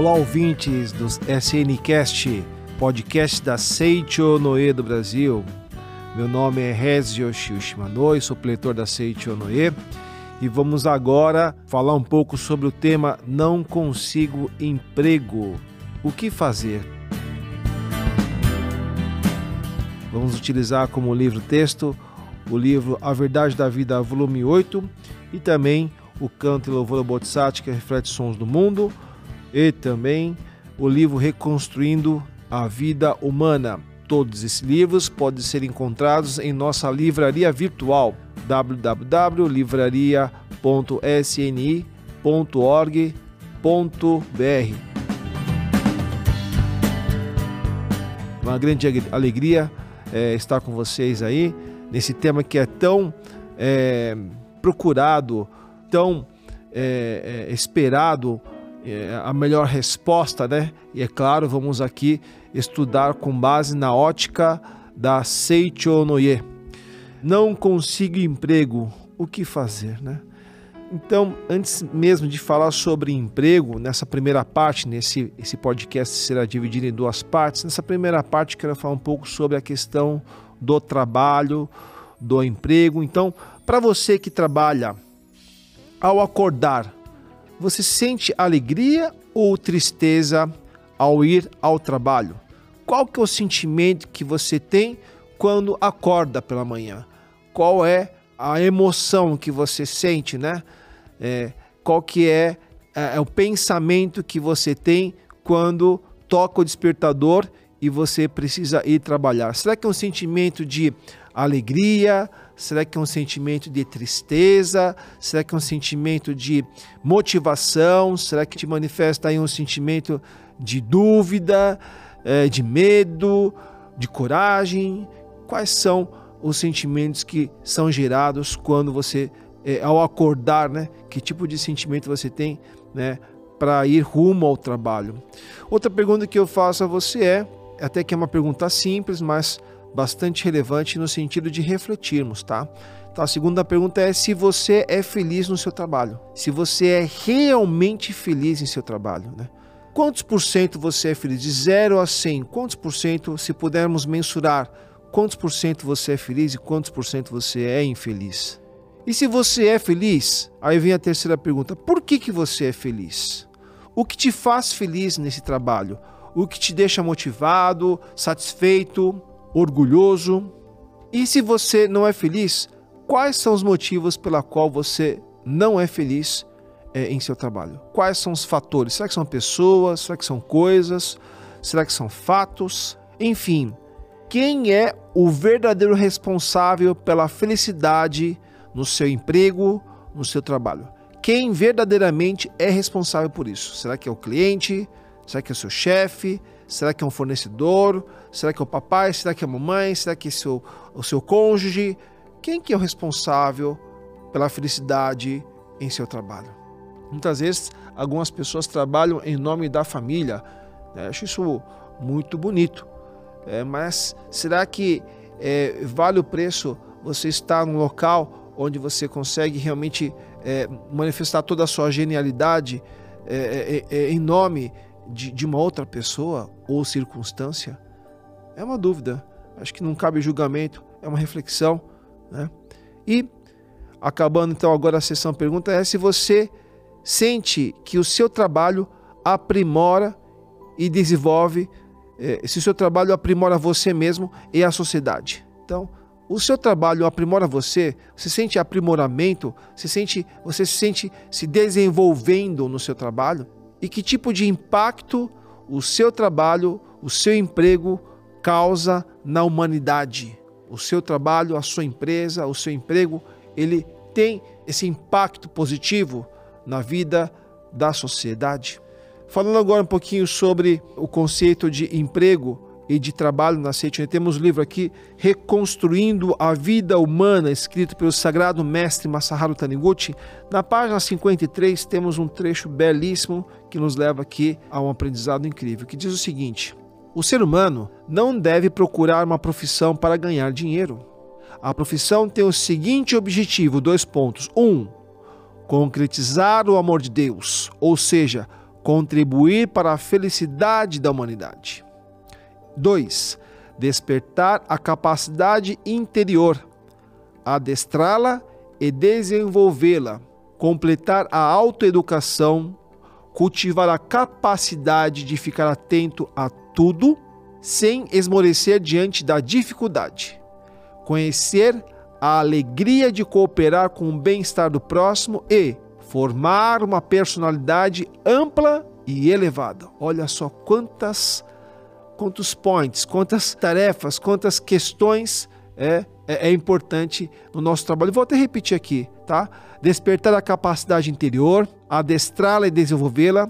Olá, ouvintes do SNCast, podcast da Seicho Noe do Brasil. Meu nome é Rezio Shimano, sou pletor da Seicho Noe e vamos agora falar um pouco sobre o tema Não consigo emprego. O que fazer? Vamos utilizar como livro-texto o livro A Verdade da Vida, volume 8, e também o Canto e Louvor Bodhisattva, que reflete sons do mundo, e também o livro Reconstruindo a Vida Humana. Todos esses livros podem ser encontrados em nossa livraria virtual www.livraria.sni.org.br. Uma grande alegria é, estar com vocês aí nesse tema que é tão é, procurado, tão é, esperado, a melhor resposta, né? E é claro, vamos aqui estudar com base na ótica da Seicho Noye. Não consigo emprego, o que fazer, né? Então, antes mesmo de falar sobre emprego, nessa primeira parte, nesse esse podcast será dividido em duas partes. Nessa primeira parte, quero falar um pouco sobre a questão do trabalho, do emprego. Então, para você que trabalha, ao acordar, você sente alegria ou tristeza ao ir ao trabalho? Qual que é o sentimento que você tem quando acorda pela manhã? Qual é a emoção que você sente, né? É, qual que é, é, é o pensamento que você tem quando toca o despertador e você precisa ir trabalhar? Será que é um sentimento de alegria? Será que é um sentimento de tristeza? Será que é um sentimento de motivação? Será que te manifesta aí um sentimento de dúvida, é, de medo, de coragem? Quais são os sentimentos que são gerados quando você é, ao acordar, né? Que tipo de sentimento você tem, né? Para ir rumo ao trabalho. Outra pergunta que eu faço a você é, até que é uma pergunta simples, mas bastante relevante no sentido de refletirmos, tá? Então a segunda pergunta é se você é feliz no seu trabalho, se você é realmente feliz em seu trabalho, né? Quantos por cento você é feliz? De 0 a 100, quantos por cento, se pudermos mensurar, quantos por cento você é feliz e quantos por cento você é infeliz? E se você é feliz, aí vem a terceira pergunta: por que, que você é feliz? O que te faz feliz nesse trabalho? O que te deixa motivado, satisfeito, orgulhoso? E se você não é feliz, quais são os motivos pela qual você não é feliz é, em seu trabalho? Quais são os fatores? Será que são pessoas? Será que são coisas? Será que são fatos? Enfim, quem é o verdadeiro responsável pela felicidade no seu emprego, no seu trabalho. Quem verdadeiramente é responsável por isso? Será que é o cliente? Será que é o seu chefe? Será que é um fornecedor? Será que é o papai? Será que é a mamãe? Será que é seu, o seu cônjuge? Quem que é o responsável pela felicidade em seu trabalho? Muitas vezes, algumas pessoas trabalham em nome da família. Né? Acho isso muito bonito. É, mas será que é, vale o preço você estar num local onde você consegue realmente é, manifestar toda a sua genialidade é, é, é, em nome de, de uma outra pessoa ou circunstância? É uma dúvida. Acho que não cabe julgamento, é uma reflexão. Né? E, acabando então agora a sessão pergunta, é se você sente que o seu trabalho aprimora e desenvolve, é, se o seu trabalho aprimora você mesmo e a sociedade. Então, o seu trabalho aprimora você, você sente aprimoramento, você sente, você se sente se desenvolvendo no seu trabalho? E que tipo de impacto o seu trabalho, o seu emprego causa na humanidade? O seu trabalho, a sua empresa, o seu emprego, ele tem esse impacto positivo na vida da sociedade? Falando agora um pouquinho sobre o conceito de emprego, e de trabalho na Seiichi. Temos o livro aqui Reconstruindo a Vida Humana, escrito pelo sagrado mestre Masaharu Taniguchi. Na página 53 temos um trecho belíssimo que nos leva aqui a um aprendizado incrível, que diz o seguinte: O ser humano não deve procurar uma profissão para ganhar dinheiro. A profissão tem o seguinte objetivo: dois pontos. Um, concretizar o amor de Deus, ou seja, contribuir para a felicidade da humanidade. 2. Despertar a capacidade interior, adestrá-la e desenvolvê-la, completar a autoeducação, cultivar a capacidade de ficar atento a tudo sem esmorecer diante da dificuldade, conhecer a alegria de cooperar com o bem-estar do próximo e formar uma personalidade ampla e elevada. Olha só quantas quantos points, quantas tarefas, quantas questões é, é, é importante no nosso trabalho. Vou até repetir aqui, tá? Despertar a capacidade interior, adestrá-la e desenvolvê-la,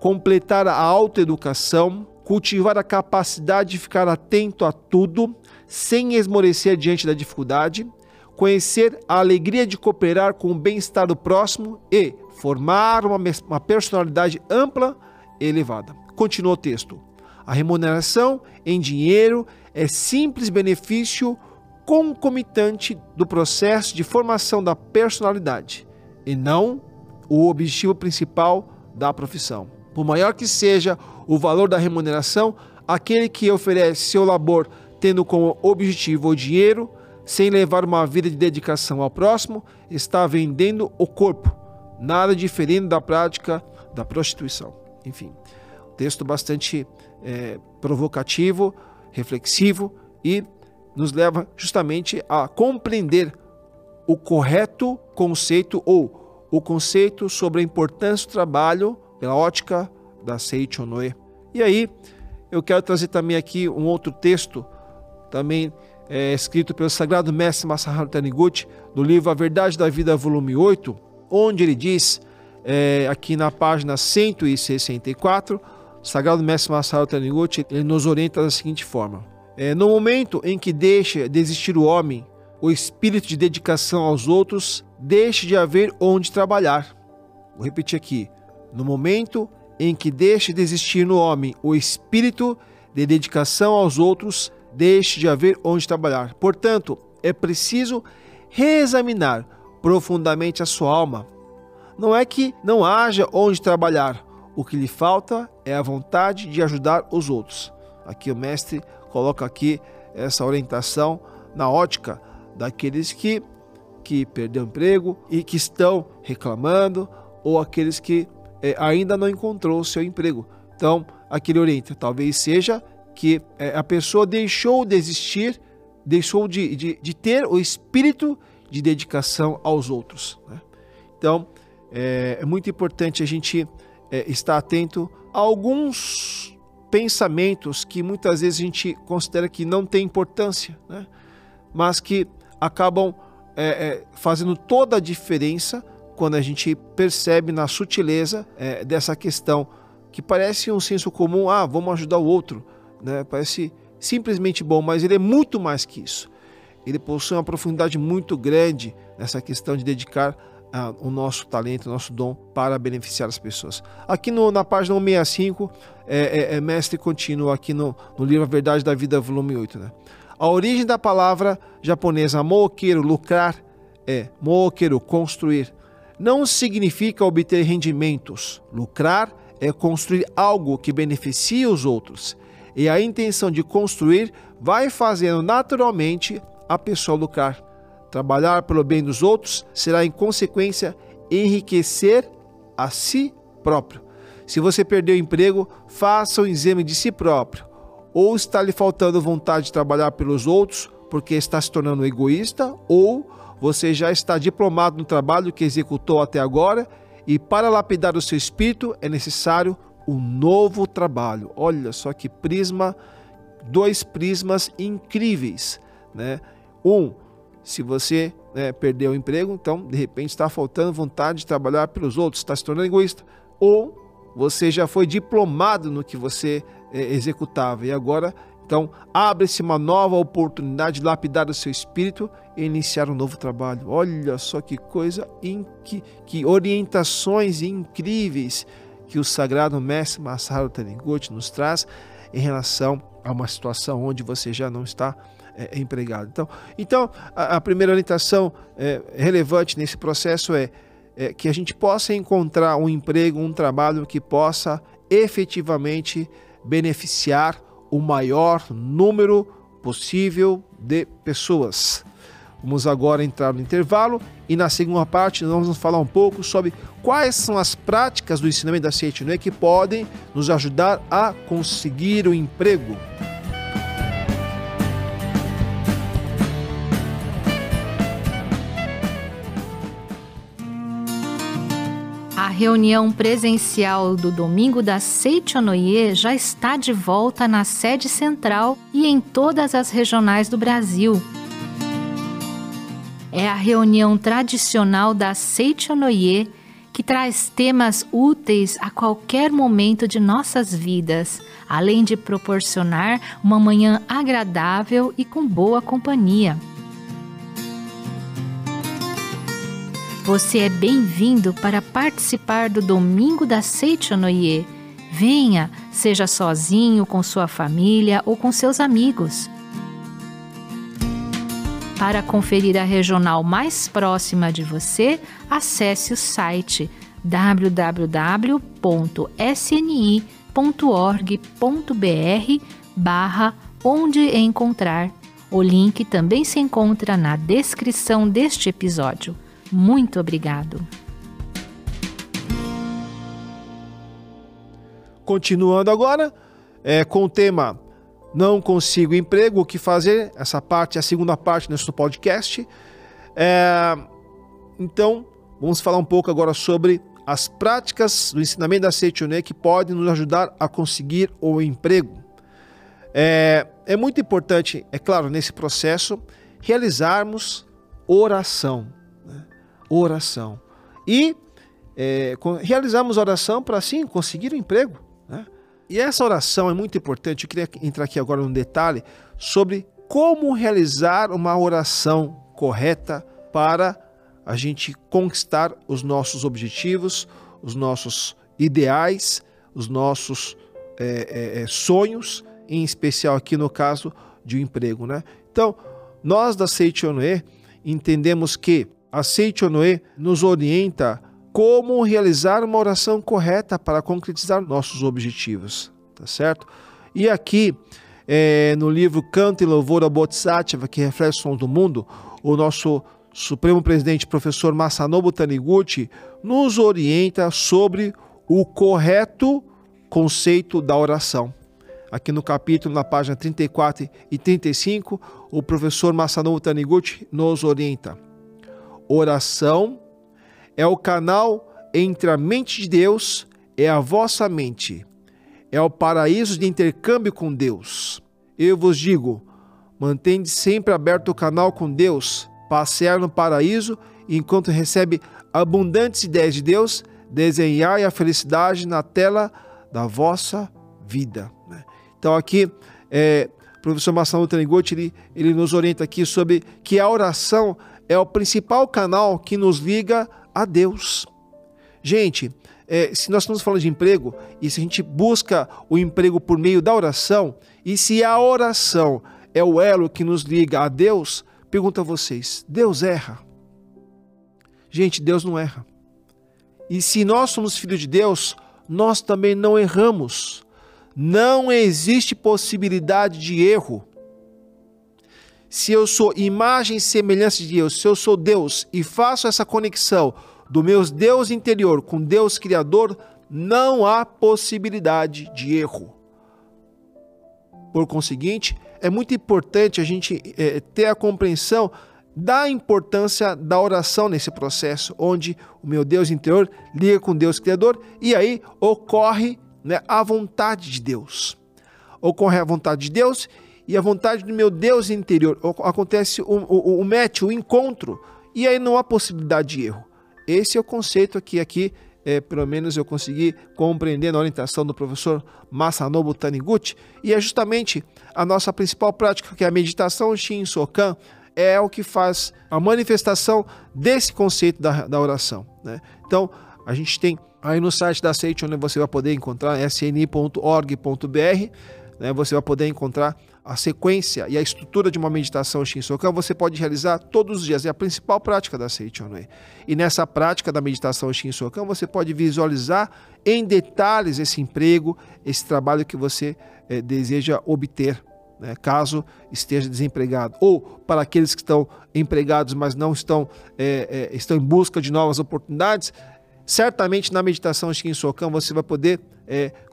completar a autoeducação, cultivar a capacidade de ficar atento a tudo, sem esmorecer diante da dificuldade, conhecer a alegria de cooperar com o bem-estar do próximo e formar uma, uma personalidade ampla e elevada. Continua o texto. A remuneração em dinheiro é simples benefício concomitante do processo de formação da personalidade e não o objetivo principal da profissão. Por maior que seja o valor da remuneração, aquele que oferece seu labor tendo como objetivo o dinheiro sem levar uma vida de dedicação ao próximo, está vendendo o corpo, nada diferente da prática da prostituição. Enfim, texto bastante é, provocativo, reflexivo e nos leva justamente a compreender o correto conceito ou o conceito sobre a importância do trabalho pela ótica da Seiichi Onoe. E aí, eu quero trazer também aqui um outro texto, também é, escrito pelo Sagrado Mestre Masaharu Taniguchi, do livro A Verdade da Vida, volume 8, onde ele diz, é, aqui na página 164, Sagrado Mestre Masaharu Taniguchi, ele nos orienta da seguinte forma. É, no momento em que deixa de existir o homem, o espírito de dedicação aos outros, deixe de haver onde trabalhar. Vou repetir aqui. No momento em que deixe de existir no homem o espírito de dedicação aos outros, deixe de haver onde trabalhar. Portanto, é preciso reexaminar profundamente a sua alma. Não é que não haja onde trabalhar, o que lhe falta é a vontade de ajudar os outros. Aqui o mestre coloca aqui essa orientação na ótica daqueles que que perdeu emprego e que estão reclamando ou aqueles que é, ainda não encontrou o seu emprego. Então, aqui ele orienta, talvez seja que é, a pessoa deixou de existir, deixou de, de, de, ter o espírito de dedicação aos outros. Né? Então, é, é, muito importante a gente é, estar atento a alguns pensamentos que muitas vezes a gente considera que não tem importância, né? mas que acabam é, é, fazendo toda a diferença quando a gente percebe na sutileza é, dessa questão que parece um senso comum, ah, vamos ajudar o outro, né? Parece simplesmente bom, mas ele é muito mais que isso. Ele possui uma profundidade muito grande nessa questão de dedicar o nosso talento, o nosso dom para beneficiar as pessoas. Aqui no, na página 165, é, é, é mestre contínuo aqui no, no livro A Verdade da Vida, volume 8. Né? A origem da palavra japonesa mookeru, lucrar, é mookeru, construir. Não significa obter rendimentos. Lucrar é construir algo que beneficie os outros e a intenção de construir vai fazendo naturalmente a pessoa lucrar. Trabalhar pelo bem dos outros será, em consequência, enriquecer a si próprio. Se você perdeu o emprego, faça um exame de si próprio. Ou está lhe faltando vontade de trabalhar pelos outros porque está se tornando egoísta, ou você já está diplomado no trabalho que executou até agora e para lapidar o seu espírito é necessário um novo trabalho. Olha só que prisma, dois prismas incríveis, né? Um, se você né, perdeu o emprego, então de repente está faltando vontade de trabalhar pelos outros, está se tornando egoísta. Ou você já foi diplomado no que você é, executava e agora então abre-se uma nova oportunidade de lapidar o seu espírito e iniciar um novo trabalho. Olha só que coisa, que, que orientações incríveis que o sagrado mestre Masaru Taniguchi nos traz em relação a uma situação onde você já não está é, empregado. Então, então a, a primeira orientação é, relevante nesse processo é, é, que a gente possa encontrar um emprego, um trabalho que possa efetivamente beneficiar o maior número possível de pessoas. Vamos agora entrar no intervalo e na segunda parte nós vamos falar um pouco sobre quais são as práticas do ensinamento da Seitinoe que podem nos ajudar a conseguir o emprego. Reunião presencial do domingo da Seichonoye já está de volta na sede central e em todas as regionais do Brasil é a reunião tradicional da Seichonoye que traz temas úteis a qualquer momento de nossas vidas, além de proporcionar uma manhã agradável e com boa companhia. Você é bem-vindo para participar do Domingo da Seichonoye. Venha, seja sozinho, com sua família ou com seus amigos. Para conferir a regional mais próxima de você, acesse o site www.sni.org.br barra onde encontrar. O link também se encontra na descrição deste episódio. Muito obrigado. Continuando agora é, com o tema não consigo emprego, o que fazer? Essa parte é a segunda parte do podcast. É, então, vamos falar um pouco agora sobre as práticas do ensinamento da Seichoné que podem nos ajudar a conseguir o emprego. É, é muito importante, é claro, nesse processo, realizarmos oração. Oração. E é, realizarmos oração para, assim, conseguir um emprego. Né? E essa oração é muito importante. Eu queria entrar aqui agora num detalhe sobre como realizar uma oração correta para a gente conquistar os nossos objetivos, os nossos ideais, os nossos é, é, é sonhos, em especial aqui no caso de um emprego. Né? Então, nós da Seichonoe entendemos que a Seichonoe nos orienta como realizar uma oração correta para concretizar nossos objetivos, tá certo? E aqui, é, no livro Canto e Louvor a Bodhisattva, que reflete o som do mundo, o nosso Supremo Presidente, professor Masanobu Taniguchi, nos orienta sobre o correto conceito da oração. Aqui no capítulo, na página 34 e 35, o professor Masanobu Taniguchi nos orienta. Oração é o canal entre a mente de Deus e a vossa mente. É o paraíso de intercâmbio com Deus. Eu vos digo: mantende sempre aberto o canal com Deus, passear no paraíso enquanto recebe abundantes ideias de Deus, desenhai a felicidade na tela da vossa vida. Né? Então aqui é, o professor Marcelo Tanigotti, ele, ele nos orienta aqui sobre que a oração é o principal canal que nos liga a Deus. Gente, é, se nós estamos falando de emprego e se a gente busca o emprego por meio da oração, e se a oração é o elo que nos liga a Deus, pergunto a vocês: Deus erra? Gente, Deus não erra. E se nós somos filhos de Deus, nós também não erramos. Não existe possibilidade de erro. Se eu sou imagem e semelhança de Deus, se eu sou Deus e faço essa conexão do meu Deus interior com Deus Criador, não há possibilidade de erro. Por conseguinte, é muito importante a gente é, ter a compreensão da importância da oração nesse processo, onde o meu Deus interior liga com Deus Criador e aí ocorre né, a vontade de Deus. Ocorre a vontade de Deus e a vontade do meu Deus interior. Acontece o, o, o match, o encontro, e aí não há possibilidade de erro. Esse é o conceito que aqui, é, pelo menos eu consegui compreender na orientação do professor Masanobu Taniguchi, e é justamente a nossa principal prática, que é a meditação Shin Sokan, é o que faz a manifestação desse conceito da, da oração. Né? Então, a gente tem aí no site da Seite, onde você vai poder encontrar sni.org.br, né? você vai poder encontrar a sequência e a estrutura de uma meditação Shinsokan você pode realizar todos os dias. É a principal prática da Seichonui. E nessa prática da meditação Shinsokan você pode visualizar em detalhes esse emprego, esse trabalho que você é, deseja obter, né, caso esteja desempregado. Ou para aqueles que estão empregados, mas não estão, é, é, estão em busca de novas oportunidades, certamente na meditação Shinsokan você vai poder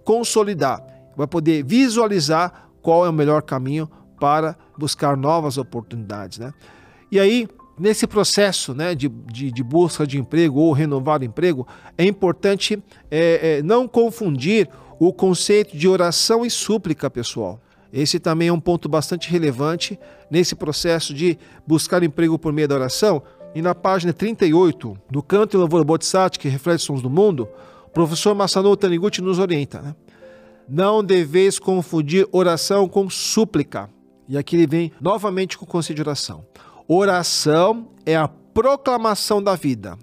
consolidar, vai poder visualizar qual é o melhor caminho para buscar novas oportunidades. Né? E aí, nesse processo né, de, de, de, busca de emprego ou renovar o emprego, é importante é, é, não confundir o conceito de oração e súplica, pessoal. Esse também é um ponto bastante relevante nesse processo de buscar emprego por meio da oração. E na página 38 do Canto e Louvor Bodhisattva, que reflete sons do mundo, o professor Masano Taniguchi nos orienta. Né? Não deveis confundir oração com súplica. E aqui ele vem novamente com o conceito de oração. Oração é a proclamação da vida,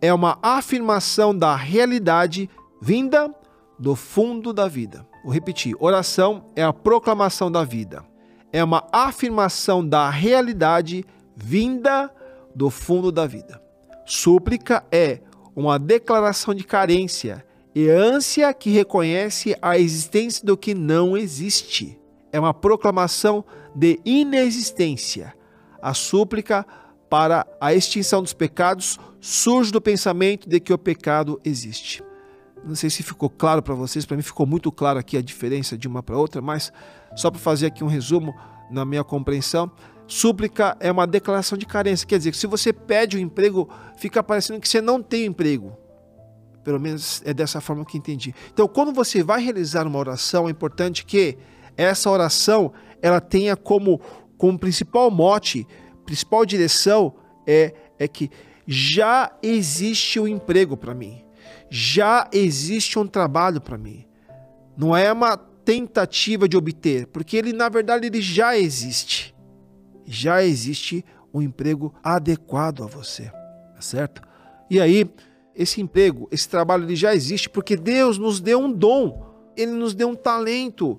é uma afirmação da realidade vinda do fundo da vida. Vou repetir: oração é a proclamação da vida, é uma afirmação da realidade vinda do fundo da vida. Súplica é uma declaração de carência e ânsia que reconhece a existência do que não existe. É uma proclamação de inexistência. A súplica para a extinção dos pecados surge do pensamento de que o pecado existe. Não sei se ficou claro para vocês, para mim ficou muito claro aqui a diferença de uma para outra, mas só para fazer aqui um resumo na minha compreensão, súplica é uma declaração de carência, quer dizer que se você pede um emprego, fica parecendo que você não tem emprego. Pelo menos é dessa forma que entendi. Então, quando você vai realizar uma oração, é importante que essa oração ela tenha como, como principal mote, principal direção é, é que já existe um emprego para mim, já existe um trabalho para mim. Não é uma tentativa de obter, porque ele na verdade ele já existe. Já existe um emprego adequado a você, tá certo? E aí, esse emprego, esse trabalho ele já existe porque Deus nos deu um dom, ele nos deu um talento.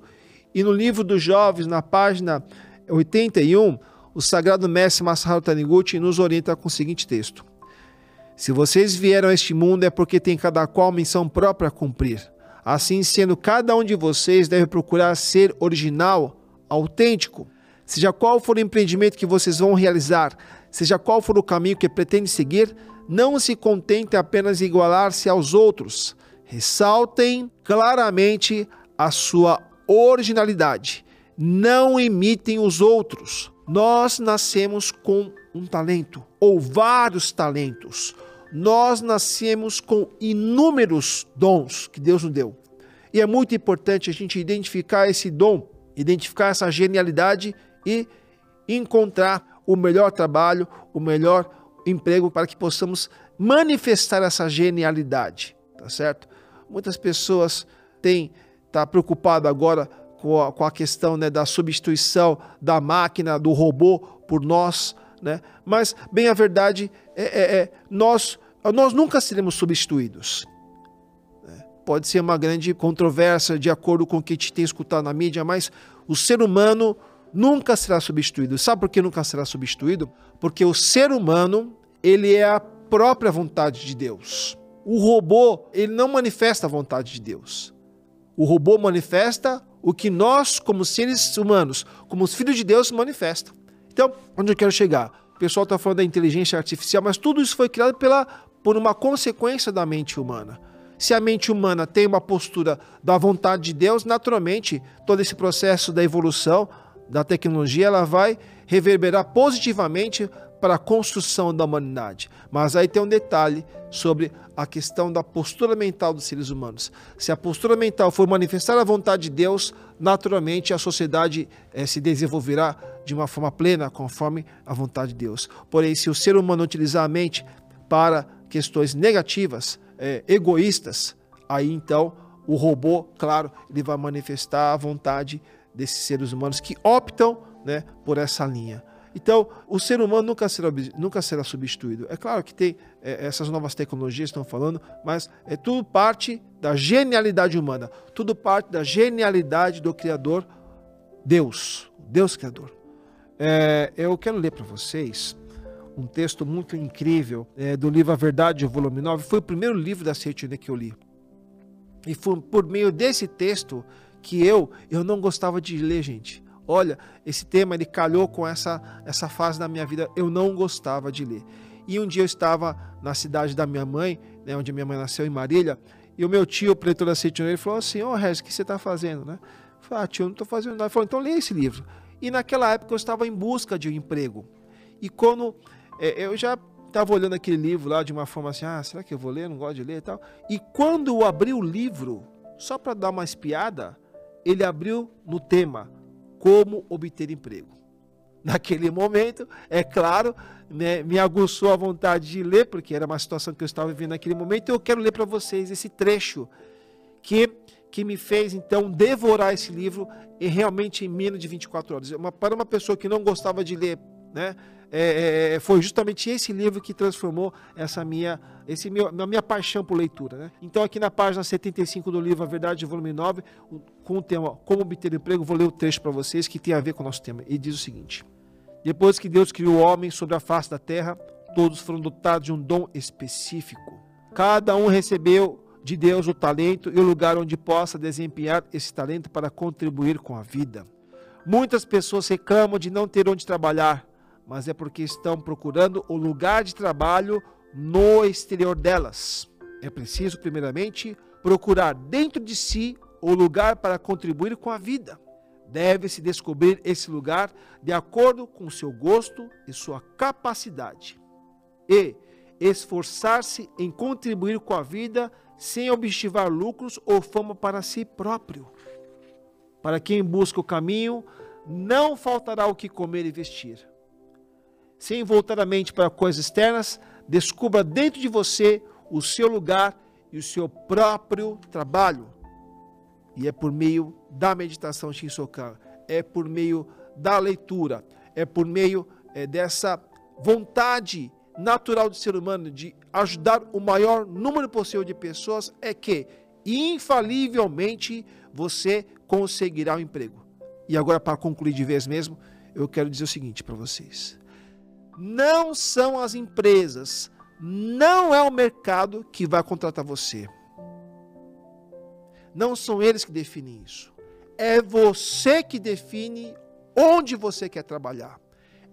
E no livro dos jovens, na página 81, o sagrado mestre Masaharu Taniguchi nos orienta com o seguinte texto: Se vocês vieram a este mundo é porque tem cada qual missão própria a cumprir. Assim sendo, cada um de vocês deve procurar ser original, autêntico. Seja qual for o empreendimento que vocês vão realizar, seja qual for o caminho que pretende seguir, não se contentem apenas em igualar-se aos outros. Ressaltem claramente a sua originalidade. Não imitem os outros. Nós nascemos com um talento ou vários talentos. Nós nascemos com inúmeros dons que Deus nos deu. E é muito importante a gente identificar esse dom, identificar essa genialidade e encontrar o melhor trabalho, o melhor emprego para que possamos manifestar essa genialidade, tá certo? Muitas pessoas têm tá preocupado agora com a, com a questão né, da substituição da máquina, do robô por nós, né? Mas bem a verdade é, é, é nós nós nunca seremos substituídos. Né? Pode ser uma grande controvérsia de acordo com o que a gente tem escutado na mídia, mas o ser humano nunca será substituído. Sabe por que nunca será substituído? Porque o ser humano, ele é a própria vontade de Deus. O robô, ele não manifesta a vontade de Deus. O robô manifesta o que nós, como seres humanos, como os filhos de Deus, manifestam. Então, onde eu quero chegar? O pessoal está falando da inteligência artificial, mas tudo isso foi criado pela, por uma consequência da mente humana. Se a mente humana tem uma postura da vontade de Deus, naturalmente, todo esse processo da evolução da tecnologia ela vai reverberar positivamente para a construção da humanidade. Mas aí tem um detalhe sobre a questão da postura mental dos seres humanos. Se a postura mental for manifestar a vontade de Deus, naturalmente a sociedade eh, se desenvolverá de uma forma plena, conforme a vontade de Deus. Porém, se o ser humano utilizar a mente para questões negativas, eh, egoístas, aí então o robô, claro, ele vai manifestar a vontade desses seres humanos que optam né, por essa linha. Então, o ser humano nunca será, nunca será substituído. É claro que tem é, essas novas tecnologias estão falando, mas é tudo parte da genialidade humana, tudo parte da genialidade do Criador Deus, Deus Criador. É, eu quero ler para vocês um texto muito incrível é, do livro A Verdade, volume 9. Foi o primeiro livro da Seitune que eu li. E foi por meio desse texto que eu, eu não gostava de ler, gente. Olha, esse tema ele calhou com essa, essa fase da minha vida. Eu não gostava de ler. E um dia eu estava na cidade da minha mãe, né, onde minha mãe nasceu, em Marília, e o meu tio, o pretor da ele falou assim: Ô oh, Regis, o que você está fazendo? Né? Eu falei, ah, tio, eu não estou fazendo nada. Ele falou: então leia esse livro. E naquela época eu estava em busca de um emprego. E quando é, eu já estava olhando aquele livro lá de uma forma assim, ah, será que eu vou ler? Não gosto de ler e tal. E quando eu abri o livro, só para dar uma espiada, ele abriu no tema como obter emprego. Naquele momento, é claro, né, me aguçou a vontade de ler, porque era uma situação que eu estava vivendo naquele momento, e eu quero ler para vocês esse trecho que, que me fez então devorar esse livro e realmente em menos de 24 horas. Uma, para uma pessoa que não gostava de ler, né, é, é, foi justamente esse livro que transformou essa minha, esse meu, a minha paixão por leitura. Né? Então, aqui na página 75 do livro A Verdade, volume 9, com o tema Como Obter Emprego, vou ler o trecho para vocês que tem a ver com o nosso tema. E diz o seguinte: Depois que Deus criou o homem sobre a face da terra, todos foram dotados de um dom específico. Cada um recebeu de Deus o talento e o lugar onde possa desempenhar esse talento para contribuir com a vida. Muitas pessoas reclamam de não ter onde trabalhar, mas é porque estão procurando o lugar de trabalho no exterior delas. É preciso, primeiramente, procurar dentro de si o lugar para contribuir com a vida. Deve-se descobrir esse lugar de acordo com seu gosto e sua capacidade. E esforçar-se em contribuir com a vida sem objetivar lucros ou fama para si próprio. Para quem busca o caminho, não faltará o que comer e vestir sem voltar a mente para coisas externas, descubra dentro de você o seu lugar e o seu próprio trabalho. E é por meio da meditação Shinsokan, é por meio da leitura, é por meio é, dessa vontade natural do ser humano de ajudar o maior número possível de pessoas, é que infalivelmente você conseguirá um emprego. E agora, para concluir de vez mesmo, eu quero dizer o seguinte para vocês não são as empresas, não é o mercado que vai contratar você. Não são eles que definem isso. É você que define onde você quer trabalhar.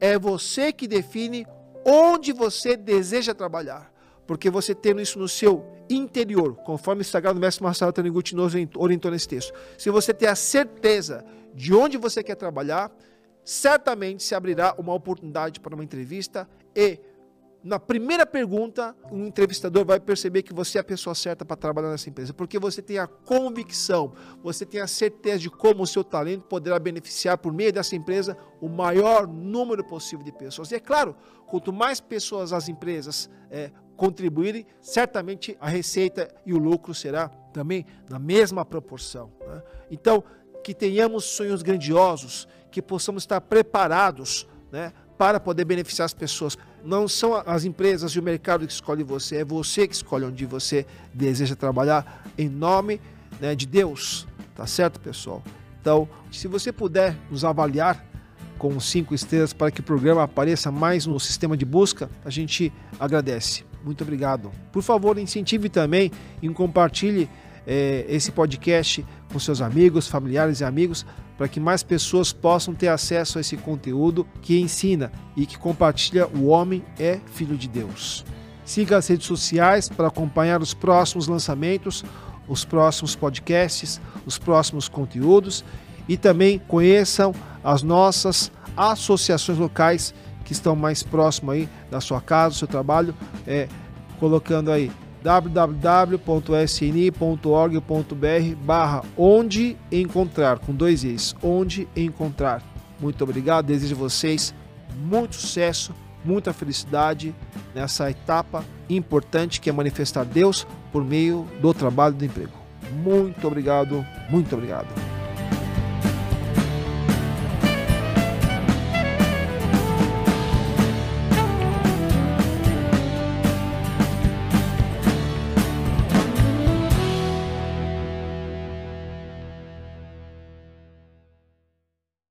É você que define onde você deseja trabalhar. Porque você tendo isso no seu interior, conforme o Sagrado Mestre Marcelo Taniguchi nos orientou nesse texto. Se você tem a certeza de onde você quer trabalhar, certamente se abrirá uma oportunidade para uma entrevista e na primeira pergunta, um entrevistador vai perceber que você é a pessoa certa para trabalhar nessa empresa, porque você tem a convicção, você tem a certeza de como o seu talento poderá beneficiar por meio dessa empresa o maior número possível de pessoas. E é claro, quanto mais pessoas as empresas é, contribuírem, certamente a receita e o lucro será também na mesma proporção. Né? Então, que tenhamos sonhos grandiosos, que possamos estar preparados né, para poder beneficiar as pessoas. Não são as empresas e o mercado que escolhe você, é você que escolhe onde você deseja trabalhar em nome né, de Deus. Tá certo, pessoal? Então, se você puder nos avaliar com cinco estrelas para que o programa apareça mais no sistema de busca, a gente agradece. Muito obrigado. Por favor, incentive também e compartilhe eh, esse podcast com seus amigos, familiares e amigos para que mais pessoas possam ter acesso a esse conteúdo que ensina e que compartilha o homem é filho de Deus. Siga as redes sociais para acompanhar os próximos lançamentos, os próximos podcasts, os próximos conteúdos e também conheçam as nossas associações locais que estão mais próximo aí da sua casa, do seu trabalho, é, colocando aí www.sni.org.br barra onde encontrar, com dois is, onde encontrar. Muito obrigado, desejo a vocês muito sucesso, muita felicidade nessa etapa importante que é manifestar Deus por meio do trabalho do emprego. Muito obrigado, muito obrigado.